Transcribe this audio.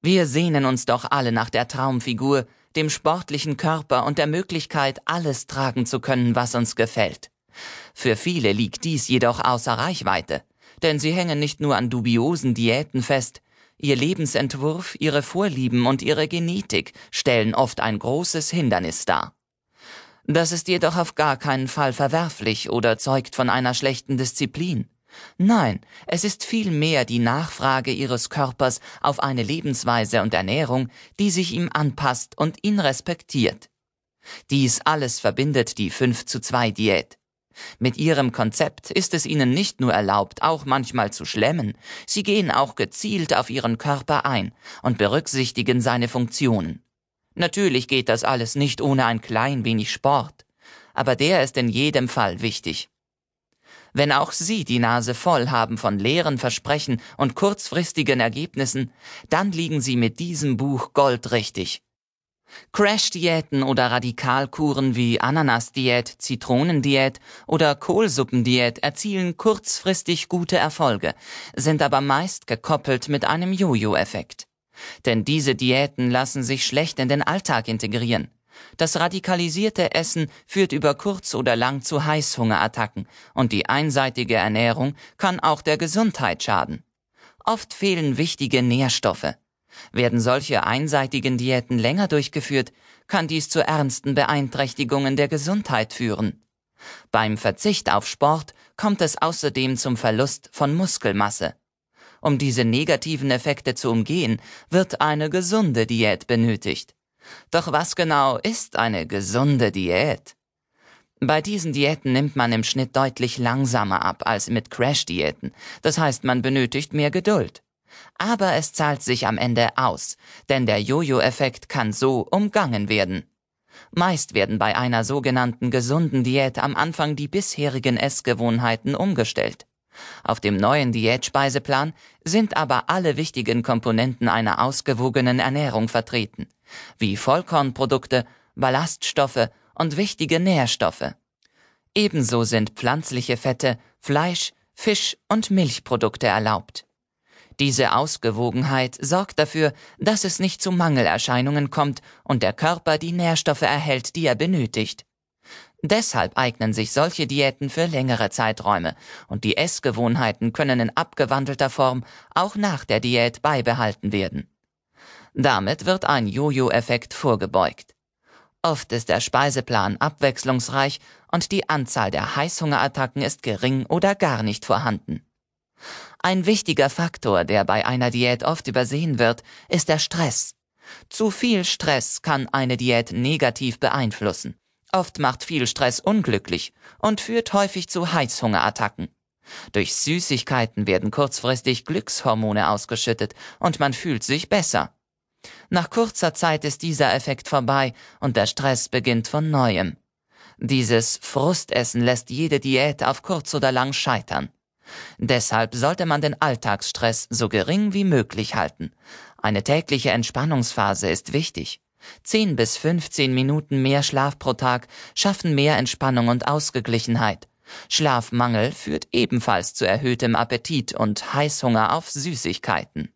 Wir sehnen uns doch alle nach der Traumfigur, dem sportlichen Körper und der Möglichkeit, alles tragen zu können, was uns gefällt. Für viele liegt dies jedoch außer Reichweite, denn sie hängen nicht nur an dubiosen Diäten fest, ihr Lebensentwurf, ihre Vorlieben und ihre Genetik stellen oft ein großes Hindernis dar. Das ist jedoch auf gar keinen Fall verwerflich oder zeugt von einer schlechten Disziplin. Nein, es ist vielmehr die Nachfrage ihres Körpers auf eine Lebensweise und Ernährung, die sich ihm anpasst und ihn respektiert. Dies alles verbindet die 5 zu 2 Diät. Mit ihrem Konzept ist es ihnen nicht nur erlaubt, auch manchmal zu schlemmen, sie gehen auch gezielt auf ihren Körper ein und berücksichtigen seine Funktionen. Natürlich geht das alles nicht ohne ein klein wenig Sport, aber der ist in jedem Fall wichtig. Wenn auch Sie die Nase voll haben von leeren Versprechen und kurzfristigen Ergebnissen, dann liegen Sie mit diesem Buch goldrichtig. Crash-Diäten oder Radikalkuren wie Ananas-Diät, Zitronendiät oder Kohlsuppendiät erzielen kurzfristig gute Erfolge, sind aber meist gekoppelt mit einem Jojo-Effekt. Denn diese Diäten lassen sich schlecht in den Alltag integrieren. Das radikalisierte Essen führt über kurz oder lang zu Heißhungerattacken und die einseitige Ernährung kann auch der Gesundheit schaden. Oft fehlen wichtige Nährstoffe. Werden solche einseitigen Diäten länger durchgeführt, kann dies zu ernsten Beeinträchtigungen der Gesundheit führen. Beim Verzicht auf Sport kommt es außerdem zum Verlust von Muskelmasse. Um diese negativen Effekte zu umgehen, wird eine gesunde Diät benötigt. Doch was genau ist eine gesunde Diät? Bei diesen Diäten nimmt man im Schnitt deutlich langsamer ab als mit Crash-Diäten. Das heißt, man benötigt mehr Geduld. Aber es zahlt sich am Ende aus, denn der Jojo-Effekt kann so umgangen werden. Meist werden bei einer sogenannten gesunden Diät am Anfang die bisherigen Essgewohnheiten umgestellt. Auf dem neuen Diätspeiseplan sind aber alle wichtigen Komponenten einer ausgewogenen Ernährung vertreten, wie Vollkornprodukte, Ballaststoffe und wichtige Nährstoffe. Ebenso sind pflanzliche Fette, Fleisch, Fisch und Milchprodukte erlaubt. Diese Ausgewogenheit sorgt dafür, dass es nicht zu Mangelerscheinungen kommt und der Körper die Nährstoffe erhält, die er benötigt. Deshalb eignen sich solche Diäten für längere Zeiträume und die Essgewohnheiten können in abgewandelter Form auch nach der Diät beibehalten werden. Damit wird ein Jojo-Effekt vorgebeugt. Oft ist der Speiseplan abwechslungsreich und die Anzahl der Heißhungerattacken ist gering oder gar nicht vorhanden. Ein wichtiger Faktor, der bei einer Diät oft übersehen wird, ist der Stress. Zu viel Stress kann eine Diät negativ beeinflussen. Oft macht viel Stress unglücklich und führt häufig zu Heißhungerattacken. Durch Süßigkeiten werden kurzfristig Glückshormone ausgeschüttet und man fühlt sich besser. Nach kurzer Zeit ist dieser Effekt vorbei und der Stress beginnt von neuem. Dieses Frustessen lässt jede Diät auf kurz oder lang scheitern. Deshalb sollte man den Alltagsstress so gering wie möglich halten. Eine tägliche Entspannungsphase ist wichtig. 10 bis 15 Minuten mehr Schlaf pro Tag schaffen mehr Entspannung und Ausgeglichenheit. Schlafmangel führt ebenfalls zu erhöhtem Appetit und Heißhunger auf Süßigkeiten.